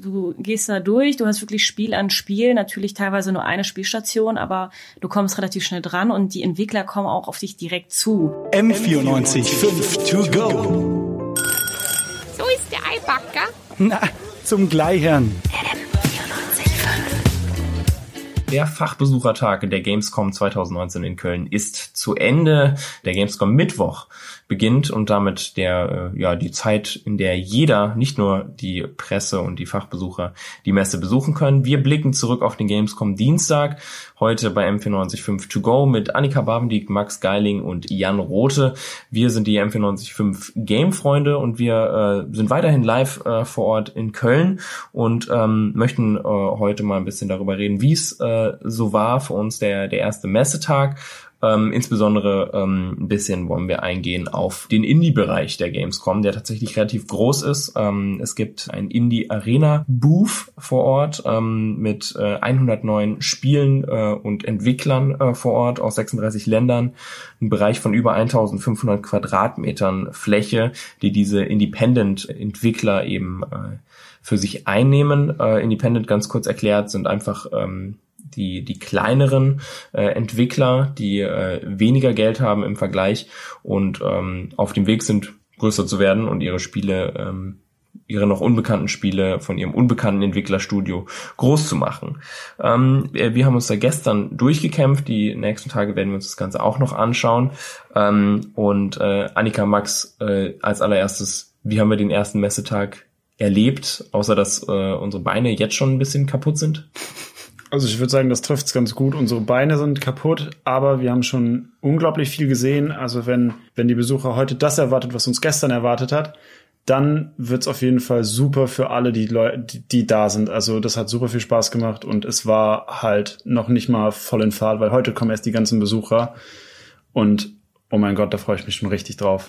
du gehst da durch, du hast wirklich Spiel an Spiel, natürlich teilweise nur eine Spielstation, aber du kommst relativ schnell dran und die Entwickler kommen auch auf dich direkt zu. M94 to go. So ist der Eibacker. Na, zum Gleichern. Der Fachbesuchertag der Gamescom 2019 in Köln ist zu Ende. Der Gamescom Mittwoch beginnt und damit der, äh, ja, die Zeit, in der jeder, nicht nur die Presse und die Fachbesucher, die Messe besuchen können. Wir blicken zurück auf den Gamescom Dienstag, heute bei M495 To Go mit Annika Babendiek, Max Geiling und Jan Rote. Wir sind die M495 Game-Freunde und wir äh, sind weiterhin live äh, vor Ort in Köln und ähm, möchten äh, heute mal ein bisschen darüber reden, wie es äh, so war für uns der, der erste Messetag ähm, insbesondere ähm, ein bisschen wollen wir eingehen auf den Indie-Bereich der Gamescom, der tatsächlich relativ groß ist. Ähm, es gibt ein Indie-Arena-Booth vor Ort ähm, mit äh, 109 Spielen äh, und Entwicklern äh, vor Ort aus 36 Ländern. Ein Bereich von über 1500 Quadratmetern Fläche, die diese Independent-Entwickler eben äh, für sich einnehmen. Äh, Independent ganz kurz erklärt sind einfach ähm, die, die kleineren äh, Entwickler, die äh, weniger Geld haben im Vergleich und ähm, auf dem Weg sind, größer zu werden und ihre Spiele, ähm, ihre noch unbekannten Spiele von ihrem unbekannten Entwicklerstudio groß zu machen. Ähm, wir haben uns da gestern durchgekämpft. Die nächsten Tage werden wir uns das Ganze auch noch anschauen. Ähm, und äh, Annika Max äh, als allererstes, wie haben wir den ersten Messetag erlebt, außer dass äh, unsere Beine jetzt schon ein bisschen kaputt sind? Also ich würde sagen, das trifft es ganz gut. Unsere Beine sind kaputt, aber wir haben schon unglaublich viel gesehen. Also wenn, wenn die Besucher heute das erwartet, was uns gestern erwartet hat, dann wird's auf jeden Fall super für alle, die Leute, die, die da sind. Also das hat super viel Spaß gemacht und es war halt noch nicht mal voll in Fahrt, weil heute kommen erst die ganzen Besucher. Und oh mein Gott, da freue ich mich schon richtig drauf.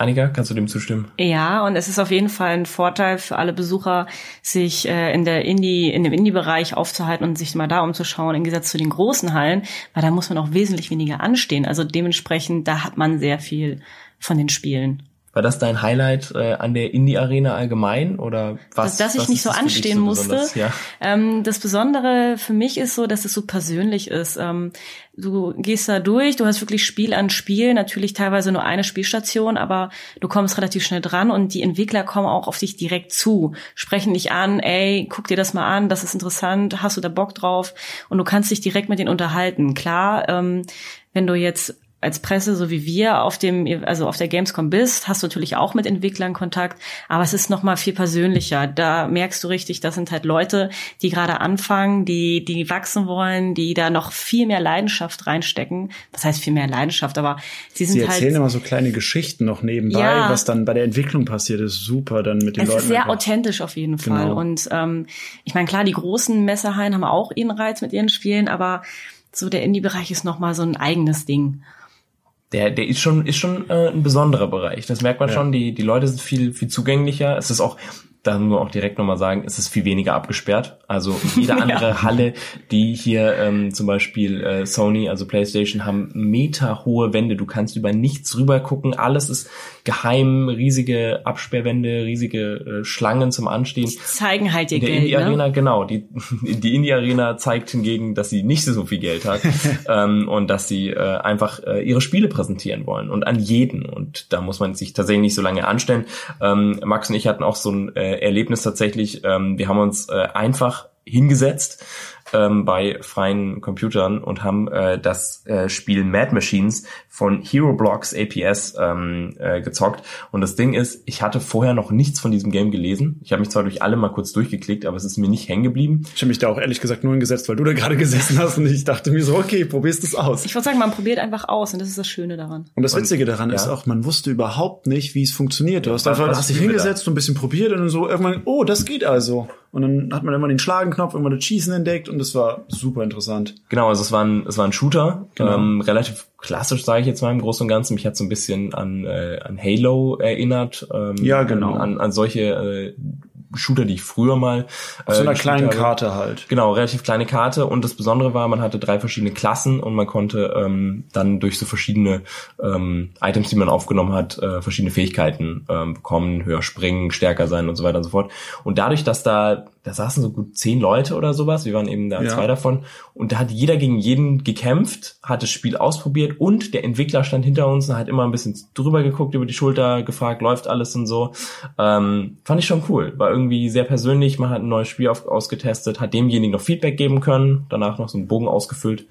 Annika, kannst du dem zustimmen? Ja, und es ist auf jeden Fall ein Vorteil für alle Besucher, sich äh, in der Indie, in dem Indie-Bereich aufzuhalten und sich mal da umzuschauen, im Gegensatz zu den großen Hallen, weil da muss man auch wesentlich weniger anstehen. Also dementsprechend, da hat man sehr viel von den Spielen. War das dein Highlight äh, an der Indie-Arena allgemein oder was? Dass, dass ich nicht so anstehen so musste. Ja. Ähm, das Besondere für mich ist so, dass es so persönlich ist. Ähm, du gehst da durch, du hast wirklich Spiel an Spiel, natürlich teilweise nur eine Spielstation, aber du kommst relativ schnell dran und die Entwickler kommen auch auf dich direkt zu, sprechen dich an, ey, guck dir das mal an, das ist interessant, hast du da Bock drauf? Und du kannst dich direkt mit denen unterhalten. Klar, ähm, wenn du jetzt als Presse, so wie wir auf dem, also auf der Gamescom bist, hast du natürlich auch mit Entwicklern Kontakt, aber es ist noch mal viel persönlicher. Da merkst du richtig, das sind halt Leute, die gerade anfangen, die, die wachsen wollen, die da noch viel mehr Leidenschaft reinstecken. Was heißt viel mehr Leidenschaft, aber sie sind sie halt. Sie erzählen immer so kleine Geschichten noch nebenbei, ja, was dann bei der Entwicklung passiert, ist super dann mit den es Leuten. Es ist sehr einfach. authentisch auf jeden Fall. Genau. Und ähm, ich meine, klar, die großen Messerhallen haben auch ihren Reiz mit ihren Spielen, aber so der Indie-Bereich ist noch mal so ein eigenes Ding der, der ist schon, ist schon äh, ein besonderer Bereich. Das merkt man ja. schon. Die, die Leute sind viel, viel zugänglicher. Es ist auch, da müssen wir auch direkt nochmal sagen, es ist viel weniger abgesperrt. Also jede andere ja. Halle, die hier ähm, zum Beispiel äh, Sony, also PlayStation, haben meterhohe Wände. Du kannst über nichts rüber gucken. Alles ist geheim, riesige Absperrwände, riesige äh, Schlangen zum Anstehen. Die zeigen halt ihr Geld. Indie Arena, ne? genau. Die, die Indie Arena zeigt hingegen, dass sie nicht so viel Geld hat ähm, und dass sie äh, einfach äh, ihre Spiele präsentieren wollen und an jeden. Und da muss man sich tatsächlich nicht so lange anstellen. Ähm, Max und ich hatten auch so ein äh, Erlebnis tatsächlich. Ähm, wir haben uns äh, einfach hingesetzt ähm, bei freien Computern und haben äh, das äh, Spiel Mad Machines von Hero Blocks APS ähm, äh, gezockt. Und das Ding ist, ich hatte vorher noch nichts von diesem Game gelesen. Ich habe mich zwar durch alle mal kurz durchgeklickt, aber es ist mir nicht hängen geblieben. Ich habe mich da auch ehrlich gesagt nur hingesetzt, weil du da gerade gesessen hast und ich dachte mir so, okay, probierst es aus. Ich würde sagen, man probiert einfach aus und das ist das Schöne daran. Und das Witzige daran und, ist ja. auch, man wusste überhaupt nicht, wie es funktioniert. Du hast einfach, hast dich hingesetzt und ein bisschen probiert und dann so irgendwann, oh, das geht also. Und dann hat man immer den Schlagenknopf, immer das Schießen entdeckt und das war super interessant. Genau, also es war ein, es war ein Shooter, genau. ähm, relativ klassisch, sage ich jetzt mal im Großen und Ganzen. Mich hat so ein bisschen an, äh, an Halo erinnert. Ähm, ja, genau. An, an solche äh, Shooter, die ich früher mal. Auf so einer äh, kleinen habe. Karte halt. Genau, relativ kleine Karte. Und das Besondere war, man hatte drei verschiedene Klassen und man konnte ähm, dann durch so verschiedene ähm, Items, die man aufgenommen hat, äh, verschiedene Fähigkeiten ähm, bekommen, höher springen, stärker sein und so weiter und so fort. Und dadurch, dass da da saßen so gut zehn Leute oder sowas, wir waren eben da Ja. zwei davon und da hat jeder gegen jeden gekämpft, hat das Spiel ausprobiert und der Entwickler stand hinter uns und hat immer ein bisschen drüber geguckt, über die Schulter gefragt, läuft alles und so. Ähm, fand ich schon cool, war irgendwie sehr persönlich, man hat ein neues Spiel auf, ausgetestet, hat demjenigen noch Feedback geben können, danach noch so einen Bogen ausgefüllt,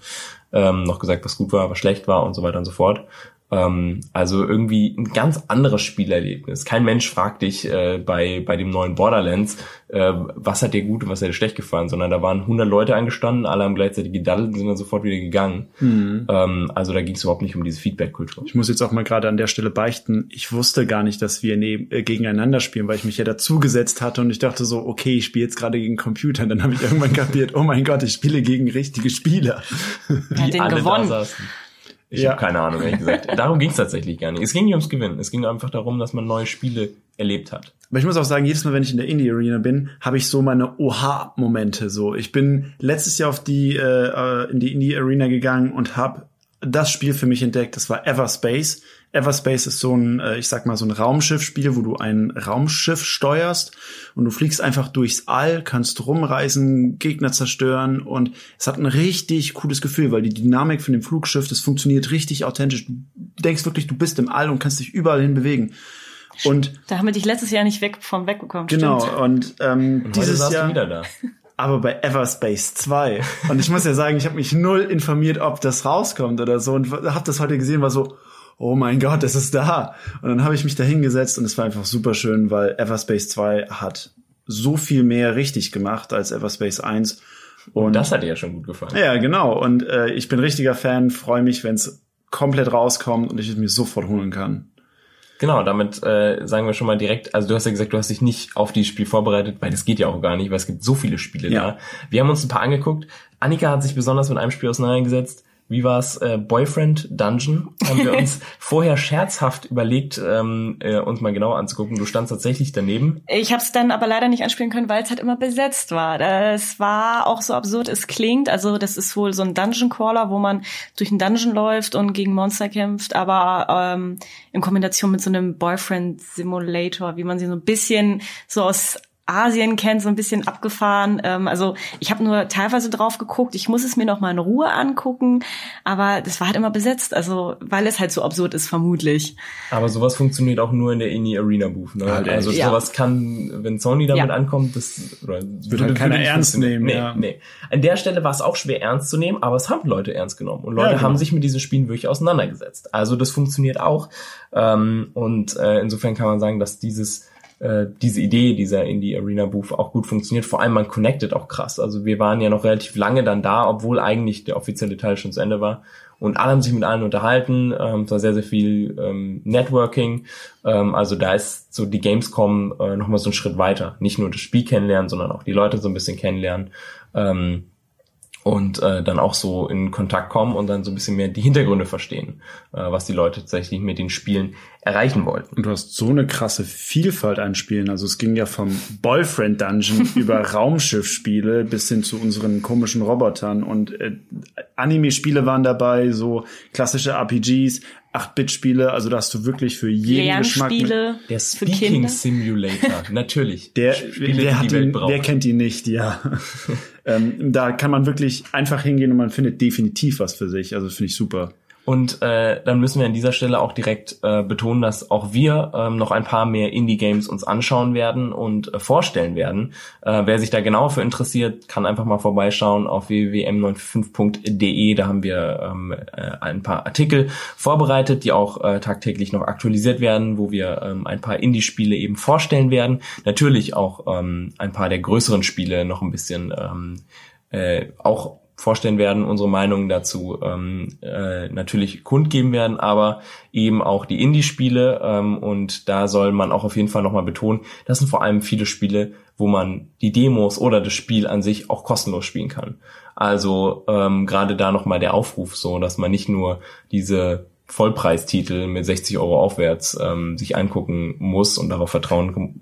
ähm, noch gesagt, was gut war, was schlecht war und so weiter und so fort. Ähm, also irgendwie ein ganz anderes Spielerlebnis. Kein Mensch fragt dich äh, bei, bei dem neuen Borderlands, äh, was hat dir gut und was hat dir schlecht gefallen, sondern da waren 100 Leute angestanden, alle haben gleichzeitig gedaddelt und sind dann sofort wieder gegangen. Ähm, also da ging es überhaupt nicht um diese Feedback-Kultur. Ich muss jetzt auch mal gerade an der Stelle beichten, ich wusste gar nicht, dass wir neben, äh, gegeneinander spielen, weil ich mich ja dazugesetzt hatte und ich dachte so, okay, ich spiele jetzt gerade gegen Computer. Und dann habe ich irgendwann kapiert, oh mein Gott, ich spiele gegen richtige Spieler. Er hat den alle gewonnen. Ich Ja. habe keine Ahnung, ehrlich gesagt. Darum ging es tatsächlich gar nicht. Es ging nicht ums Gewinnen. Es ging einfach darum, dass man neue Spiele erlebt hat. Aber ich muss auch sagen, jedes Mal, wenn ich in der Indie-Arena bin, habe ich so meine Oha-Momente. So, ich bin letztes Jahr auf die äh, äh, in die Indie-Arena gegangen und habe das Spiel für mich entdeckt. Das war Everspace. Everspace ist so ein, äh, ich sag mal, so ein Raumschiffspiel, wo du ein Raumschiff steuerst und du fliegst einfach durchs All, kannst rumreisen, Gegner zerstören und es hat ein richtig cooles Gefühl, weil die Dynamik von dem Flugschiff, das funktioniert richtig authentisch. Du denkst wirklich, du bist im All und kannst dich überall hin bewegen. Und Da haben wir dich letztes Jahr nicht weg vom wegbekommen. Genau, Stimmt. und ähm, Und dieses Jahr, du wieder da. aber bei Everspace 2. Und ich muss ja sagen, ich habe mich null informiert, ob das rauskommt oder so und habe das heute gesehen, war so, oh mein Gott, es ist da. Und dann habe ich mich da hingesetzt und es war einfach super schön, weil Everspace 2 hat so viel mehr richtig gemacht als Everspace 1. Und Das hat dir ja schon gut gefallen. ja, genau. Und äh, ich bin richtiger Fan, freue mich, wenn es komplett rauskommt und ich es mir sofort holen kann. Genau, damit äh, sagen wir schon mal direkt, also du hast ja gesagt, du hast dich nicht auf dieses Spiel vorbereitet, weil das geht ja auch gar nicht, weil es gibt so viele Spiele Ja. da. Wir haben uns ein paar angeguckt. Annika hat sich besonders mit einem Spiel auseinandergesetzt. Wie war's? Äh, Boyfriend Dungeon haben wir uns vorher scherzhaft überlegt, ähm, äh, uns mal genauer anzugucken. Du standst tatsächlich daneben. Ich habe es dann aber leider nicht anspielen können, weil es halt immer besetzt war. Es war auch so absurd es klingt. Also das ist wohl so ein Dungeon Crawler, wo man durch einen Dungeon läuft und gegen Monster kämpft, aber ähm, in Kombination mit so einem Boyfriend Simulator, wie man sie so ein bisschen so aus Asien kennt, so ein bisschen abgefahren. Ähm, also ich habe nur teilweise drauf geguckt. Ich muss es mir noch mal in Ruhe angucken, aber das war halt immer besetzt. Also weil es halt so absurd ist, vermutlich. Aber sowas funktioniert auch nur in der Indie Arena Booth. Ne? Halt also Ja. sowas kann, wenn Sony damit Ja. ankommt, das oder würde, halt keiner nicht ernst nehmen, Nee, ja. nee. An der Stelle war es auch schwer ernst zu nehmen, aber es haben Leute ernst genommen und Leute Ja, genau. haben sich mit diesen Spielen wirklich auseinandergesetzt. Also das funktioniert auch ähm, und äh, insofern kann man sagen, dass dieses äh, diese Idee dieser Indie Arena Booth auch gut funktioniert. Vor allem man connectet auch krass. Also wir waren ja noch relativ lange dann da, obwohl eigentlich der offizielle Teil schon zu Ende war. Und alle haben sich mit allen unterhalten. Ähm, es war sehr, sehr viel ähm, Networking. Ähm, also da ist so die Gamescom äh, nochmal so einen Schritt weiter. Nicht nur das Spiel kennenlernen, sondern auch die Leute so ein bisschen kennenlernen. Ähm, und äh, dann auch so in Kontakt kommen und dann so ein bisschen mehr die Hintergründe verstehen, äh, was die Leute tatsächlich mit den Spielen erreichen wollten. Und du hast so eine krasse Vielfalt an Spielen. Also es ging ja vom Boyfriend Dungeon über Raumschiffspiele bis hin zu unseren komischen Robotern und äh, Anime-Spiele waren dabei, so klassische RPGs, 8-Bit-Spiele. Also da hast du wirklich für jeden Geschmack. Der Speaking. Simulator, natürlich. Der, Spiele, der, hat ihn, braucht. wer kennt ihn nicht, ja. ähm, da kann man wirklich einfach hingehen und man findet definitiv was für sich. Also finde ich super. Und äh, dann müssen wir an dieser Stelle auch direkt äh, betonen, dass auch wir ähm, noch ein paar mehr Indie-Games uns anschauen werden und äh, vorstellen werden. Äh, wer sich da genauer für interessiert, kann einfach mal vorbeischauen auf www.m95.de. Da haben wir ähm, äh, ein paar Artikel vorbereitet, die auch äh, tagtäglich noch aktualisiert werden, wo wir ähm, ein paar Indie-Spiele eben vorstellen werden. Natürlich auch ähm, ein paar der größeren Spiele noch ein bisschen ähm, äh, auch vorstellen werden, unsere Meinungen dazu ähm, äh, natürlich kundgeben werden, aber eben auch die Indie-Spiele ähm, und da soll man auch auf jeden Fall nochmal betonen, das sind vor allem viele Spiele, wo man die Demos oder das Spiel an sich auch kostenlos spielen kann. Also ähm, gerade da nochmal der Aufruf so, dass man nicht nur diese Vollpreistitel mit 60 Euro aufwärts ähm, sich angucken muss und darauf vertrauen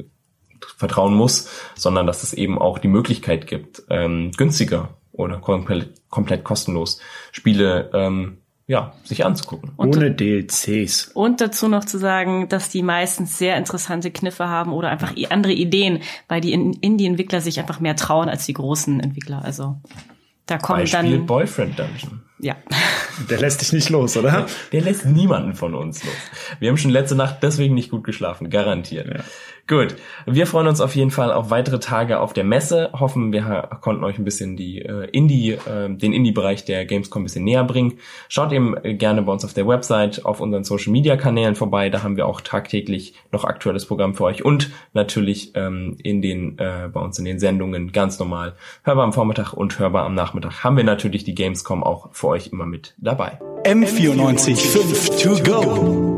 vertrauen muss, sondern dass es eben auch die Möglichkeit gibt, ähm, günstiger oder komplett, komplett kostenlos Spiele ähm, ja, sich anzugucken. Und, Ohne DLCs. Und dazu noch zu sagen, dass die meistens sehr interessante Kniffe haben oder einfach andere Ideen, weil die Indie-Entwickler sich einfach mehr trauen als die großen Entwickler. Also da kommen Beispiel dann Boyfriend Dungeon. Ja. Der lässt dich nicht los, oder? Der lässt niemanden von uns los. Wir haben schon letzte Nacht deswegen nicht gut geschlafen, garantiert. Ja. Gut, wir freuen uns auf jeden Fall auf weitere Tage auf der Messe. Hoffen, wir konnten euch ein bisschen die äh, Indie, äh, den Indie-Bereich der Gamescom ein bisschen näher bringen. Schaut eben gerne bei uns auf der Website, auf unseren Social-Media-Kanälen vorbei. Da haben wir auch tagtäglich noch aktuelles Programm für euch und natürlich ähm, in den äh, bei uns in den Sendungen ganz normal hörbar am Vormittag und hörbar am Nachmittag haben wir natürlich die Gamescom auch für euch immer mit dabei. M94 5 to go.